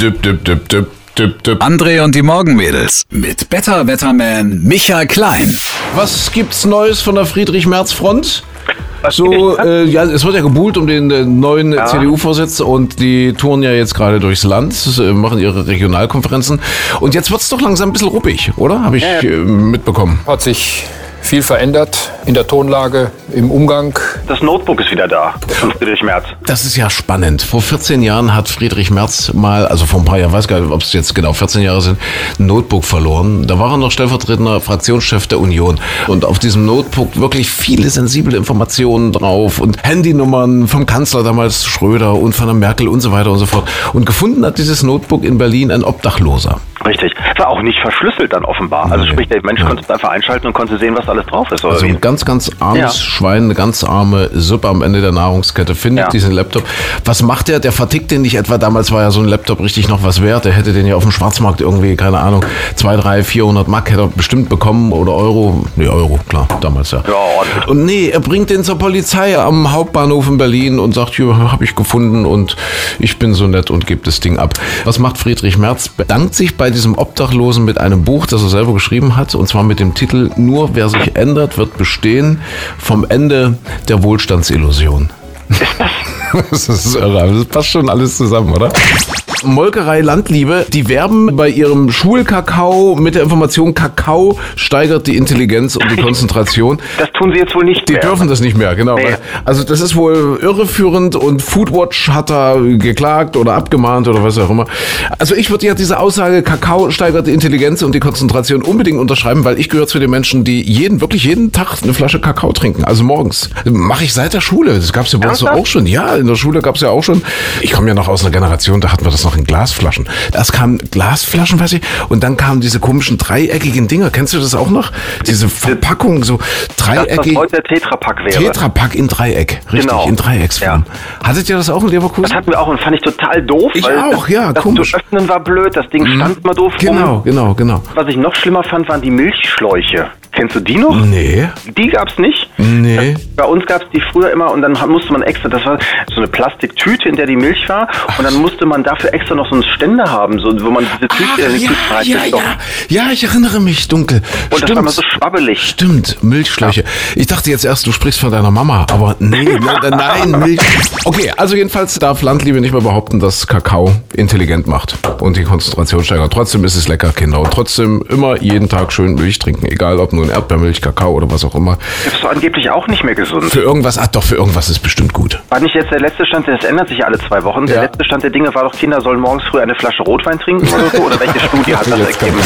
Düpp, düpp, düpp, düpp, düpp, düpp. André und die Morgenmädels mit Better Wetterman Michael Klein. Was gibt's Neues von der Friedrich-Merz-Front? So, äh, ja, es wird ja gebuhlt um den äh, neuen CDU-Vorsitz und die touren ja jetzt gerade durchs Land, äh, machen ihre Regionalkonferenzen. Und jetzt wird's doch langsam ein bisschen ruppig, oder? Habe ich Ja, ja. äh, mitbekommen. Hat sich viel verändert in der Tonlage, im Umgang. Das Notebook ist wieder da von Friedrich Merz. Das ist ja spannend. Vor 14 Jahren hat Friedrich Merz mal, also vor ein paar Jahren, weiß gar nicht, ob es jetzt genau 14 Jahre sind, ein Notebook verloren. Da war er noch stellvertretender Fraktionschef der Union. Und auf diesem Notebook wirklich viele sensible Informationen drauf und Handynummern vom Kanzler damals Schröder und von der Merkel und so weiter und so fort. Und gefunden hat dieses Notebook in Berlin ein Obdachloser. Richtig. War auch nicht verschlüsselt dann offenbar. Also Nee. sprich, der Mensch Ja. konnte es einfach einschalten und konnte sehen, was alles drauf ist. Also ein ganz, ganz armes Ja. Schwein, eine ganz arme Suppe am Ende der Nahrungskette findet Ja. diesen Laptop. Was macht der? Der vertickt den nicht etwa. Damals war ja so ein Laptop richtig noch was wert. Der hätte den ja auf dem Schwarzmarkt irgendwie, keine Ahnung, 200, 300, 400 Mark hätte er bestimmt bekommen oder Euro. Nee, Euro, klar, damals ja. Ja, ordentlich. Und nee, er bringt den zur Polizei am Hauptbahnhof in Berlin und sagt, hier habe ich gefunden und ich bin so nett und gebe das Ding ab. Was macht Friedrich Merz? Bedankt sich bei diesem Obdachlosen mit einem Buch, das er selber geschrieben hat, und zwar mit dem Titel Nur wer sich ändert, wird bestehen vom Ende der Wohlstandsillusion. ist irre, das passt schon alles zusammen, oder? Molkerei Landliebe, die werben bei ihrem Schulkakao mit der Information, Kakao steigert die Intelligenz und die Konzentration. Das tun sie jetzt wohl nicht Die mehr. dürfen das nicht mehr, genau. Nee. Also das ist wohl irreführend und Foodwatch hat da geklagt oder abgemahnt oder was auch immer. Also ich würde ja diese Aussage, Kakao steigert die Intelligenz und die Konzentration unbedingt unterschreiben, weil ich gehöre zu den Menschen, die jeden, wirklich jeden Tag eine Flasche Kakao trinken. Also morgens. Mache ich seit der Schule. Das gab es ja bei uns auch schon. Ja, in der Schule gab es ja auch schon. Ich komme ja noch aus einer Generation, da hatten wir das noch in Glasflaschen. Erst kamen Glasflaschen, weiß ich, und dann kamen diese komischen dreieckigen Dinger. Kennst du das auch noch? Diese Verpackung, so das, was dreieckig. heute der Tetrapack wäre. Tetrapack in Dreieck, richtig, Genau. in Dreiecksform. Hattet ihr das auch in Leverkusen? Das hatten wir auch und fand ich total doof. Ich auch, das, ja, das komisch. zu öffnen war blöd, das Ding stand mal doof genau, rum. genau, genau. Was ich noch schlimmer fand, waren die Milchschläuche. Kennst du die noch? Nee, Die gab's nicht. nee. Bei uns gab's die früher immer und dann musste man extra, das war so eine Plastiktüte, in der die Milch war und dann musste man dafür extra noch so einen Ständer haben, so, wo man diese Tüte Ach, ja, Tüte ja, ja. Ja, ich erinnere mich dunkel. Und das war immer so schwabbelig. Stimmt, Milchschläuche. Ich dachte jetzt erst, du sprichst von deiner Mama, aber nee, nein, nein, Milch. Okay, also jedenfalls darf Landliebe nicht mehr behaupten, dass Kakao intelligent macht und die Konzentration steigert. Trotzdem ist es lecker, Kinder. Und trotzdem immer jeden Tag schön Milch trinken, egal ob nun Erdbeermilch, Kakao oder was auch immer. Doch angeblich auch nicht mehr gesund. Für irgendwas, ach doch, für irgendwas ist bestimmt gut. War nicht jetzt der letzte Stand, das ändert sich alle zwei Wochen. Der Ja. letzte Stand der Dinge war doch, Kinder sollen morgens früh eine Flasche Rotwein trinken oder so? Oder welche Studie hat das ergeben?